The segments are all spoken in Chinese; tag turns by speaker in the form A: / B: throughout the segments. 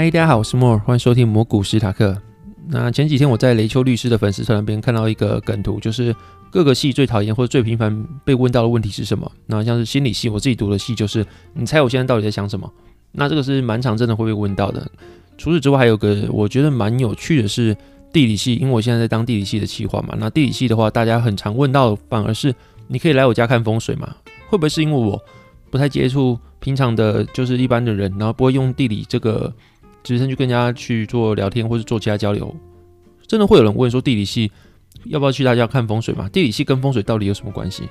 A: 嗨，大家好，我是莫尔，欢迎收听魔古史塔克。那前几天我在雷秋律师的粉丝团那边看到一个梗图，就是各个系最讨厌或者最频繁被问到的问题是什么？那像是心理系，我自己读的系就是，你猜我现在到底在想什么？那这个是蛮常真的会被问到的。除此之外，还有个我觉得蛮有趣的是地理系，因为我现在在当地理系的企划嘛。那地理系的话，大家很常问到，反而是你可以来我家看风水嘛？会不会是因为我不太接触平常的，就是一般的人，然后不会用地理这个？直接去跟人家去做聊天，或者做其他交流，真的会有人问说地理系要不要去大家看风水嘛？地理系跟风水到底有什么关系？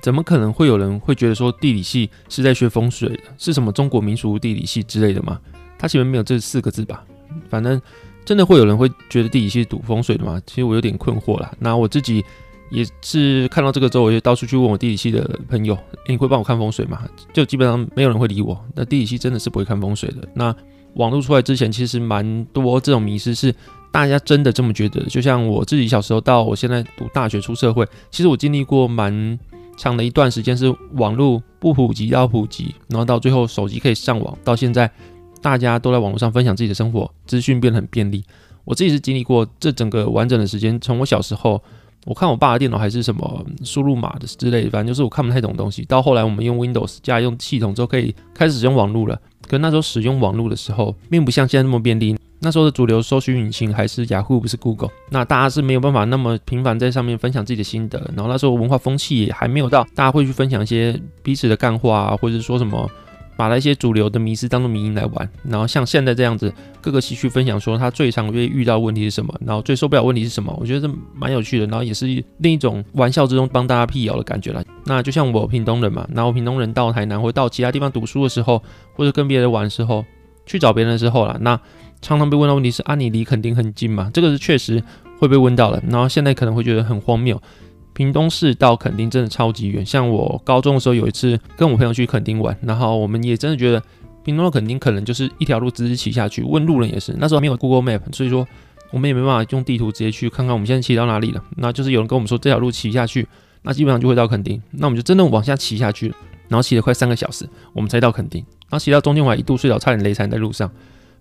A: 怎么可能会有人会觉得说地理系是在学风水的？是什么中国民俗地理系之类的吗？它前面没有这四个字吧？反正真的会有人会觉得地理系是读风水的吗？其实我有点困惑啦。那我自己也是看到这个之后，我就到处去问我地理系的朋友，你会帮我看风水吗？就基本上没有人会理我。那地理系真的是不会看风水的。那网络出来之前，其实蛮多这种迷失是大家真的这么觉得。就像我自己小时候到我现在读大学出社会，其实我经历过蛮长的一段时间是网络不普及到普及，然后到最后手机可以上网，到现在大家都在网络上分享自己的生活，资讯变得很便利。我自己是经历过这整个完整的时间，从我小时候我看我爸的电脑还是什么输入码的之类，反正就是我看不太懂东西。到后来我们用 Windows 加用系统之后，可以开始使用网络了。可那时候使用网络的时候，并不像现在那么便利。那时候的主流搜寻引擎还是雅虎，不是 Google。那大家是没有办法那么频繁在上面分享自己的心得。然后那时候文化风气也还没有到，大家会去分享一些彼此的干话啊，或者说什么。把那些主流的迷思当做迷因来玩，然后像现在这样子，各个戏去分享说他最常会遇到问题是什么，然后最受不了问题是什么，我觉得这蛮有趣的，然后也是另一种玩笑之中帮大家辟谣的感觉了。那就像我屏东人嘛，然后屏东人到台南或到其他地方读书的时候，或者跟别人玩的时候，去找别人的时候啦，那常常被问到问题是啊，你离垦丁很近嘛？这个是确实会被问到的，然后现在可能会觉得很荒谬。屏东市到垦丁真的超级远，像我高中的时候有一次跟我朋友去垦丁玩，然后我们也真的觉得屏东到垦丁可能就是一条路直直骑下去。问路人也是，那时候没有 Google Map，所以说我们也没办法用地图直接去看看我们现在骑到哪里了。那就是有人跟我们说这条路骑下去，那基本上就会到垦丁。那我们就真的往下骑下去，然后骑了快三个小时，我们才到垦丁。然后骑到中间我还一度睡着，差点累残在路上。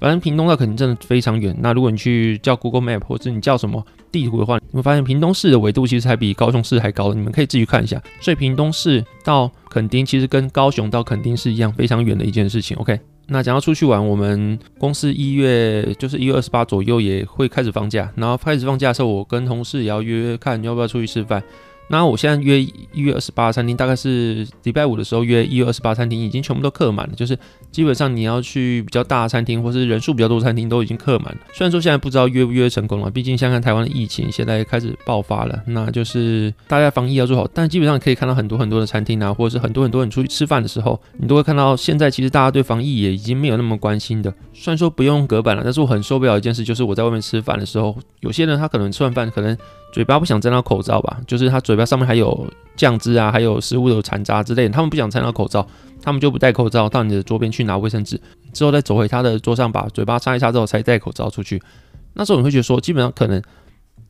A: 反正屏东到垦丁真的非常远。那如果你去叫 Google Map 或者你叫什么地图的话，你会发现屏东市的纬度其实还比高雄市还高。你们可以自己看一下。所以屏东市到垦丁其实跟高雄到垦丁是一样非常远的一件事情。OK，那讲到出去玩，我们公司一月就是一月二十八左右也会开始放假。然后开始放假的时候，我跟同事也要约约看要不要出去吃饭。那我现在约一月二十八餐厅，大概是礼拜五的时候约一月二十八餐厅，已经全部都客满了。就是基本上你要去比较大的餐厅，或是人数比较多的餐厅，都已经客满了。虽然说现在不知道约不约成功了，毕竟像看台湾的疫情现在开始爆发了，那就是大家防疫要做好。但基本上可以看到很多很多的餐厅啊，或者是很多很多人出去吃饭的时候，你都会看到现在其实大家对防疫也已经没有那么关心的。虽然说不用隔板了，但是我很受不了一件事，就是我在外面吃饭的时候，有些人他可能吃完饭可能。嘴巴不想沾到口罩吧，就是他嘴巴上面还有酱汁啊，还有食物的残渣之类的，他们不想沾到口罩，他们就不戴口罩到你的桌边去拿卫生纸，之后再走回他的桌上把嘴巴擦一擦之后才戴口罩出去。那时候你会觉得说，基本上可能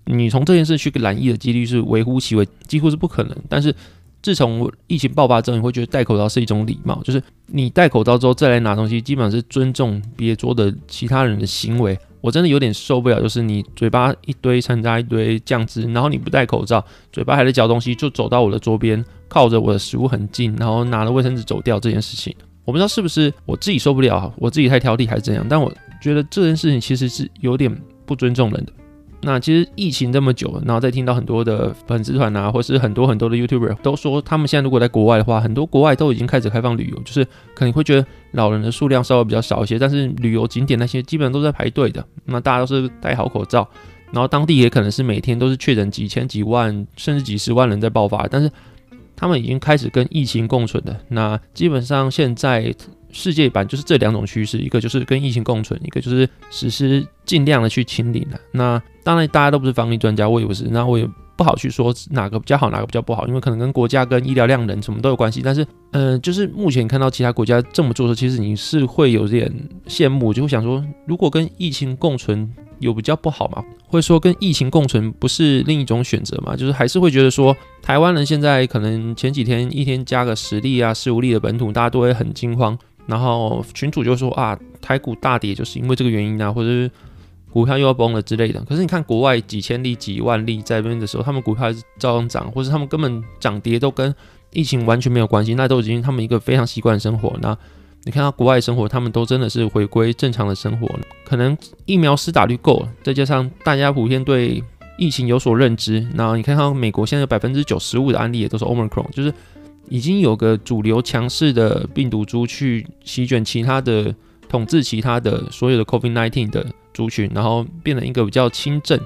A: 你从这件事去染疫的几率是微乎其微，几乎是不可能。但是自从疫情爆发之后，你会觉得戴口罩是一种礼貌，就是你戴口罩之后再来拿东西，基本上是尊重别桌的其他人的行为。我真的有点受不了，就是你嘴巴一堆掺杂、一堆酱汁，然后你不戴口罩，嘴巴还在嚼东西，就走到我的桌边，靠着我的食物很近，然后拿了卫生纸走掉这件事情，我不知道是不是我自己受不了，我自己太挑剔还是怎样，但我觉得这件事情其实是有点不尊重人的。那其实疫情这么久，然后再听到很多的粉丝团啊，或是很多很多的 YouTuber 都说，他们现在如果在国外的话，很多国外都已经开始开放旅游，就是可能会觉得老人的数量稍微比较少一些，但是旅游景点那些基本上都在排队的，那大家都是戴好口罩，然后当地也可能是每天都是确诊几千几万甚至几十万人在爆发，但是他们已经开始跟疫情共存的，那基本上现在。世界版就是这两种趋势，一个就是跟疫情共存，一个就是实施尽量的去清零了。那当然大家都不是防疫专家，我也不是，那我也不好去说哪个比较好，哪个比较不好，因为可能跟国家跟医疗量人什么都有关系。但是，嗯，就是目前看到其他国家这么做的时候，其实你是会有点羡慕，就会想说，如果跟疫情共存有比较不好吗？会说跟疫情共存不是另一种选择吗？就是还是会觉得说，台湾人现在可能前几天一天加个十例啊、十五例的本土，大家都会很惊慌。然后群主就说啊，台股大跌就是因为这个原因啊，或者是股票又要崩了之类的。可是你看国外几千例、几万例在那边的时候，他们股票还是照样涨，或者他们根本涨跌都跟疫情完全没有关系，那都已经他们一个非常习惯的生活。那你看到国外生活，他们都真的是回归正常的生活，可能疫苗施打率够，再加上大家普遍对疫情有所认知。那你看到美国现在百分之九十五的案例也都是 Omicron，就是已经有个主流强势的病毒株去席卷其他的、统治其他的所有的 COVID-19 的族群，然后变成一个比较轻症。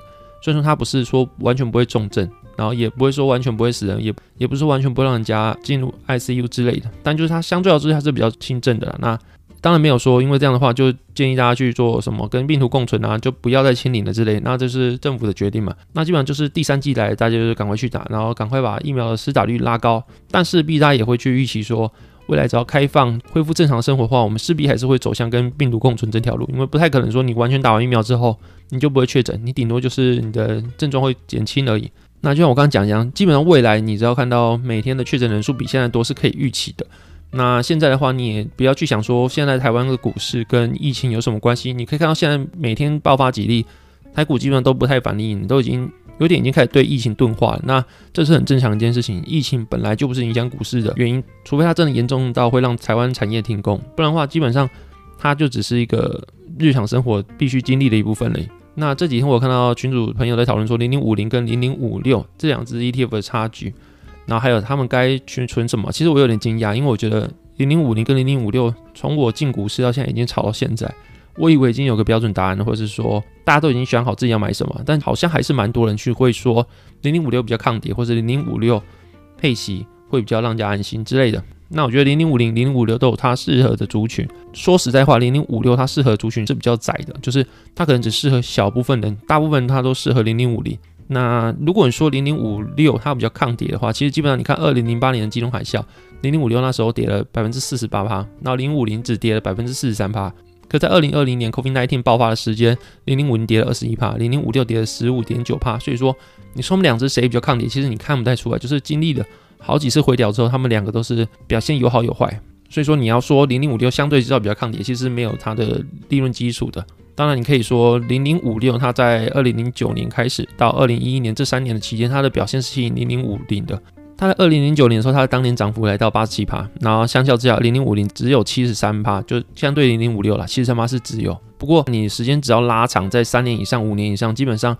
A: 所以说它不是说完全不会重症。然后也不会说完全不会死人，也也不是完全不会让人家进入 ICU 之类的，但就是它相对而言它是比较轻症的。那当然没有说因为这样的话就建议大家去做什么跟病毒共存啊，就不要再清零了之类。那这是政府的决定嘛？那基本上就是第三季来，大家就赶快去打，然后赶快把疫苗的施打率拉高。但势必大家也会去预期说，未来只要开放恢复正常生活的话，我们势必还是会走向跟病毒共存这条路，因为不太可能说你完全打完疫苗之后你就不会确诊，你顶多就是你的症状会减轻而已。那就像我刚刚讲一样，基本上未来你只要看到每天的确诊人数比现在多是可以预期的。那现在的话，你也不要去想说现在台湾的股市跟疫情有什么关系。你可以看到现在每天爆发几例，台股基本上都不太反应，都已经有点已经开始对疫情钝化了。那这是很正常的一件事情，疫情本来就不是影响股市的原因，除非它真的严重到会让台湾产业停工，不然的话基本上它就只是一个日常生活必须经历的一部分了。那这几天我看到群主朋友在讨论说零零五零跟零零五六这两只 ETF 的差距，然后还有他们该去存什么？其实我有点惊讶，因为我觉得零零五零跟零零五六从我进股市到现在已经炒到现在，我以为已经有个标准答案了，或者是说大家都已经选好自己要买什么，但好像还是蛮多人去会说零零五六比较抗跌，或者零零五六配息会比较让家安心之类的。那我觉得零零五零、零零五六都有它适合的族群。说实在话，零零五六它适合族群是比较窄的，就是它可能只适合小部分人，大部分它都适合零零五零。那如果你说零零五六它比较抗跌的话，其实基本上你看二零零八年的金融海啸，零零五六那时候跌了百分之四十八趴，然后零五零只跌了百分之四十三趴。可在二零二零年 COVID-19 爆发的时间，零零五零跌了二十一趴，零零五六跌了十五点九趴。所以说，你说我们两只谁比较抗跌，其实你看不太出来，就是经历了。好几次回调之后，他们两个都是表现有好有坏，所以说你要说零零五六相对制造比较抗跌，其实没有它的利润基础的。当然，你可以说零零五六它在二零零九年开始到二零一一年这三年的期间，它的表现是吸引零零五零的。它在二零零九年的时候，它的当年涨幅来到八十七趴，然后相较之下，零零五零只有七十三趴，就相对零零五六了，七十三趴是只有。不过你时间只要拉长在三年以上、五年以上，基本上。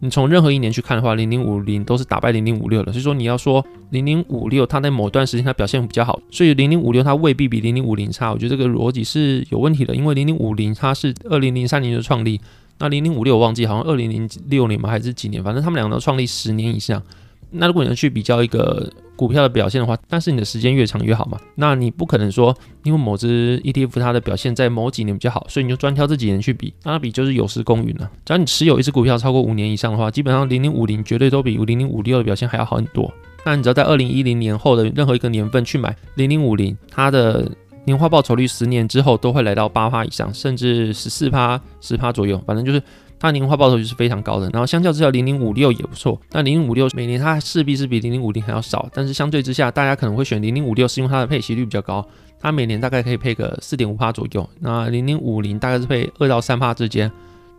A: 你从任何一年去看的话，零零五零都是打败零零五六的。所以说你要说零零五六它在某段时间它表现比较好，所以零零五六它未必比零零五零差。我觉得这个逻辑是有问题的，因为零零五零它是二零零三年就创立，那零零五六我忘记好像二零零六年嘛还是几年，反正他们两个都创立十年以上。那如果你要去比较一个股票的表现的话，但是你的时间越长越好嘛？那你不可能说因为某只 ETF 它的表现在某几年比较好，所以你就专挑这几年去比，那比就是有失公允了。只要你持有一只股票超过五年以上的话，基本上零零五零绝对都比零零五六的表现还要好很多。那你只要在二零一零年后的任何一个年份去买零零五零，它的年化报酬率十年之后都会来到八趴以上，甚至十四趴、十趴左右，反正就是。它年化报酬率是非常高的，然后相较之下，零零五六也不错。那零零五六每年它势必是比零零五零还要少，但是相对之下，大家可能会选零零五六，是因为它的配息率比较高，它每年大概可以配个四点五帕左右。那零零五零大概是配二到三帕之间，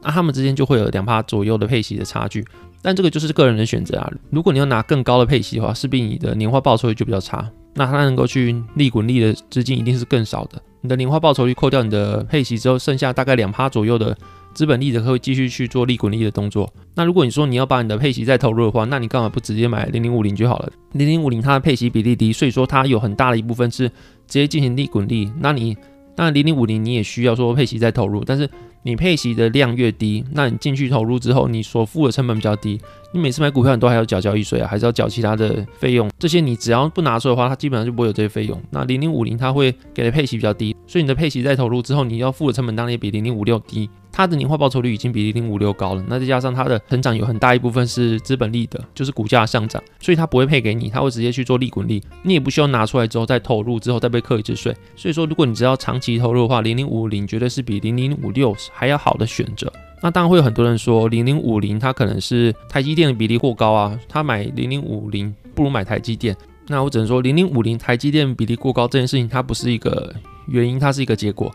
A: 那它们之间就会有两帕左右的配息的差距。但这个就是个人的选择啊。如果你要拿更高的配息的话，势必你的年化报酬率就比较差。那它能够去利滚利的资金一定是更少的。你的年化报酬率扣掉你的配息之后，剩下大概两帕左右的。资本利得会继续去做利滚利的动作。那如果你说你要把你的配息再投入的话，那你干嘛不直接买零零五零就好了？零零五零它的配息比例低，所以说它有很大的一部分是直接进行利滚利。那你当然零零五零你也需要说配息再投入，但是你配息的量越低，那你进去投入之后，你所付的成本比较低。你每次买股票，你都还要缴交易税啊，还是要缴其他的费用？这些你只要不拿出的话，它基本上就不会有这些费用。那零零五零它会给的配息比较低，所以你的配息再投入之后，你要付的成本当然也比零零五六低。它的年化报酬率已经比零零五六高了，那再加上它的成长有很大一部分是资本利的，就是股价上涨，所以它不会配给你，它会直接去做利滚利，你也不需要拿出来之后再投入之后再被课一次税。所以说，如果你只要长期投入的话，零零五零绝对是比零零五六还要好的选择。那当然会有很多人说零零五零它可能是台积电的比例过高啊，他买零零五零不如买台积电。那我只能说零零五零台积电比例过高这件事情，它不是一个原因，它是一个结果。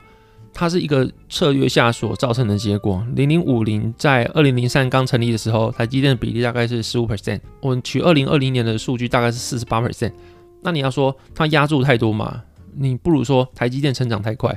A: 它是一个策略下所造成的结果。零零五零在二零零三刚成立的时候，台积电的比例大概是十五 percent。我们取二零二零年的数据，大概是四十八 percent。那你要说它压住太多嘛？你不如说台积电成长太快。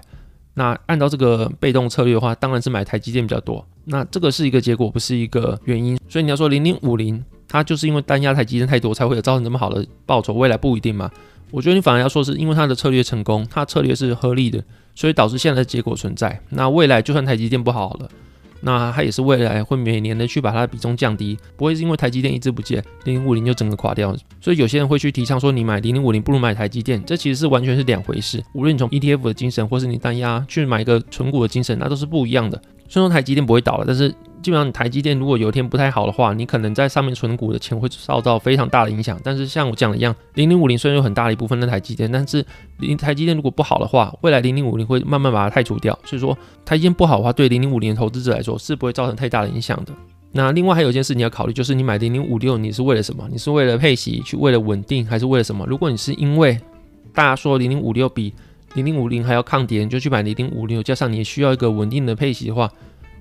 A: 那按照这个被动策略的话，当然是买台积电比较多。那这个是一个结果，不是一个原因。所以你要说零零五零，它就是因为单压台积电太多，才会有造成这么好的报酬。未来不一定嘛？我觉得你反而要说是因为它的策略成功，它策略是合理的，所以导致现在的结果存在。那未来就算台积电不好了。那它也是未来会每年的去把它的比重降低，不会是因为台积电一直不见，零零五零就整个垮掉。所以有些人会去提倡说，你买零零五零不如买台积电，这其实是完全是两回事。无论你从 ETF 的精神，或是你单压去买一个纯股的精神，那都是不一样的。虽然说台积电不会倒了，但是基本上你台积电如果有一天不太好的话，你可能在上面存股的钱会受到非常大的影响。但是像我讲的一样，零零五零虽然有很大的一部分的台积电，但是零台积电如果不好的话，未来零零五零会慢慢把它汰除掉。所以说台积电不好的话，对零零五零的投资者来说是不会造成太大的影响的。那另外还有一件事你要考虑，就是你买零零五六，你是为了什么？你是为了配息，去为了稳定，还是为了什么？如果你是因为大家说零零五六比零零五零还要抗跌，你就去买零零五六，加上你需要一个稳定的配息的话。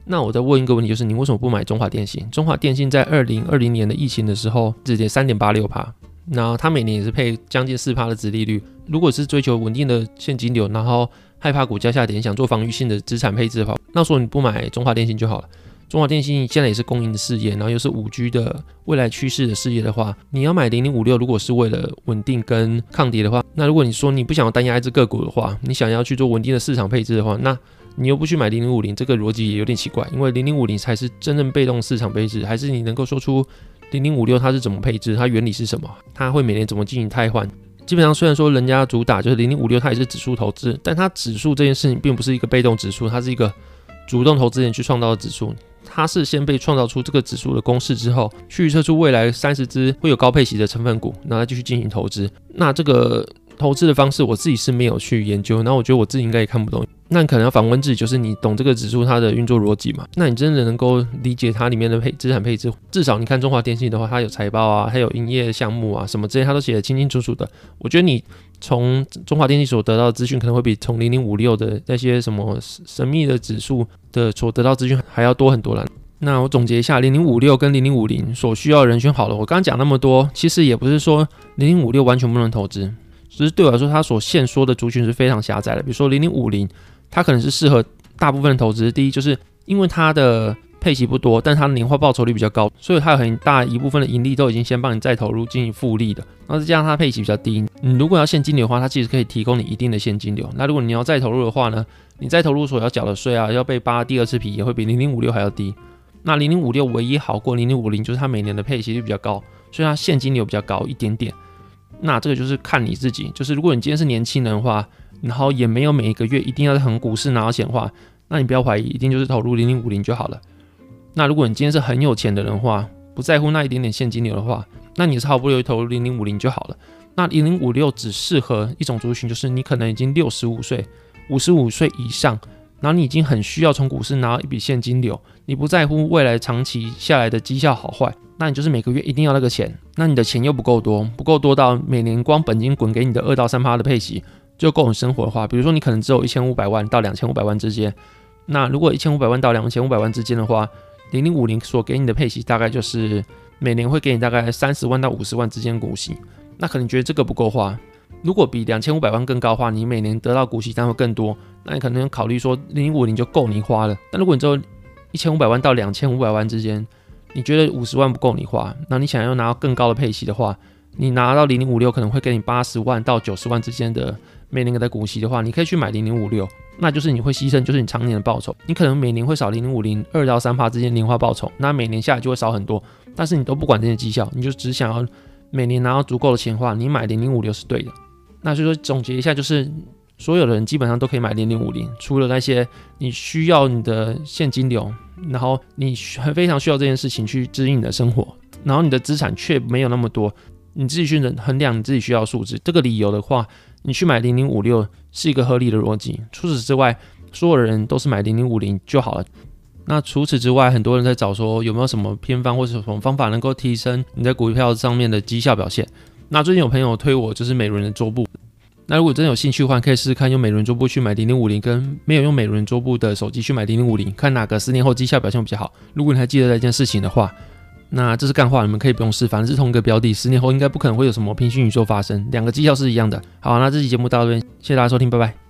A: 那我再问一个问题，就是你为什么不买中华电信？中华电信在二零二零年的疫情的时候，直接三点八六帕，然后它每年也是配将近四帕的值利率。如果是追求稳定的现金流，然后害怕股价下跌，想做防御性的资产配置的话，那说你不买中华电信就好了。中华电信现在也是公营的事业，然后又是五 G 的未来趋势的事业的话，你要买零零五六，如果是为了稳定跟抗跌的话，那如果你说你不想要单压一只个股的话，你想要去做稳定的市场配置的话，那你又不去买零零五零，这个逻辑也有点奇怪，因为零零五零才是真正被动市场配置，还是你能够说出零零五六它是怎么配置，它原理是什么，它会每年怎么进行汰换？基本上虽然说人家主打就是零零五六，它也是指数投资，但它指数这件事情并不是一个被动指数，它是一个主动投资人去创造的指数，它是先被创造出这个指数的公式之后，去预测出未来三十只会有高配息的成分股，然后继续进行投资。那这个投资的方式，我自己是没有去研究，那我觉得我自己应该也看不懂。那可能要反问自己，就是你懂这个指数它的运作逻辑吗？那你真的能够理解它里面的配资产配置？至少你看中华电信的话，它有财报啊，还有营业项目啊，什么这些它都写得清清楚楚的。我觉得你从中华电信所得到的资讯，可能会比从零零五六的那些什么神秘的指数的所得到资讯还要多很多了。那我总结一下，零零五六跟零零五零所需要人选好了。我刚刚讲那么多，其实也不是说零零五六完全不能投资，只是对我来说，它所限说的族群是非常狭窄的。比如说零零五零。它可能是适合大部分的投资。第一，就是因为它的配息不多，但它的年化报酬率比较高，所以它有很大一部分的盈利都已经先帮你再投入进行复利的。然后再加上它配息比较低，你如果要现金流的话，它其实可以提供你一定的现金流。那如果你要再投入的话呢，你再投入所要缴的税啊，要被扒第二次皮，也会比零零五六还要低。那零零五六唯一好过零零五零，就是它每年的配息率比较高，所以它现金流比较高一点点。那这个就是看你自己，就是如果你今天是年轻人的话。然后也没有每一个月一定要从股市拿到钱的话，那你不要怀疑，一定就是投入零零五零就好了。那如果你今天是很有钱的人话，不在乎那一点点现金流的话，那你是毫不犹豫投入零零五零就好了。那零零五六只适合一种族群，就是你可能已经六十五岁、五十五岁以上，然后你已经很需要从股市拿到一笔现金流，你不在乎未来长期下来的绩效好坏，那你就是每个月一定要那个钱。那你的钱又不够多，不够多到每年光本金滚给你的二到三趴的配息。就够你生活的话，比如说你可能只有一千五百万到两千五百万之间，那如果一千五百万到两千五百万之间的话，零零五零所给你的配息大概就是每年会给你大概三十万到五十万之间股息，那可能觉得这个不够花。如果比两千五百万更高的话，你每年得到股息单会更多，那你可能考虑说零零五零就够你花了。但如果你只有一千五百万到两千五百万之间，你觉得五十万不够你花，那你想要拿到更高的配息的话，你拿到零零五六可能会给你八十万到九十万之间的。每年给的股息的话，你可以去买零零五六，那就是你会牺牲，就是你常年的报酬，你可能每年会少零零五零二到三趴之间年化报酬，那每年下来就会少很多。但是你都不管这些绩效，你就只想要每年拿到足够的钱的话，你买零零五六是对的。那所以说总结一下，就是所有的人基本上都可以买零零五零，除了那些你需要你的现金流，然后你非常需要这件事情去支应你的生活，然后你的资产却没有那么多，你自己去衡量你自己需要数值，这个理由的话。你去买零零五六是一个合理的逻辑。除此之外，所有的人都是买零零五零就好了。那除此之外，很多人在找说有没有什么偏方或者什么方法能够提升你在股票上面的绩效表现。那最近有朋友推我就是美伦的桌布，那如果真有兴趣的话，可以试试看用美轮桌布去买零零五零，跟没有用美轮桌布的手机去买零零五零，看哪个十年后绩效表现比较好。如果你还记得这件事情的话，那这是干话，你们可以不用试，反正是同一个标的，十年后应该不可能会有什么平行宇宙发生，两个绩效是一样的。好，那这期节目到这边，谢谢大家收听，拜拜。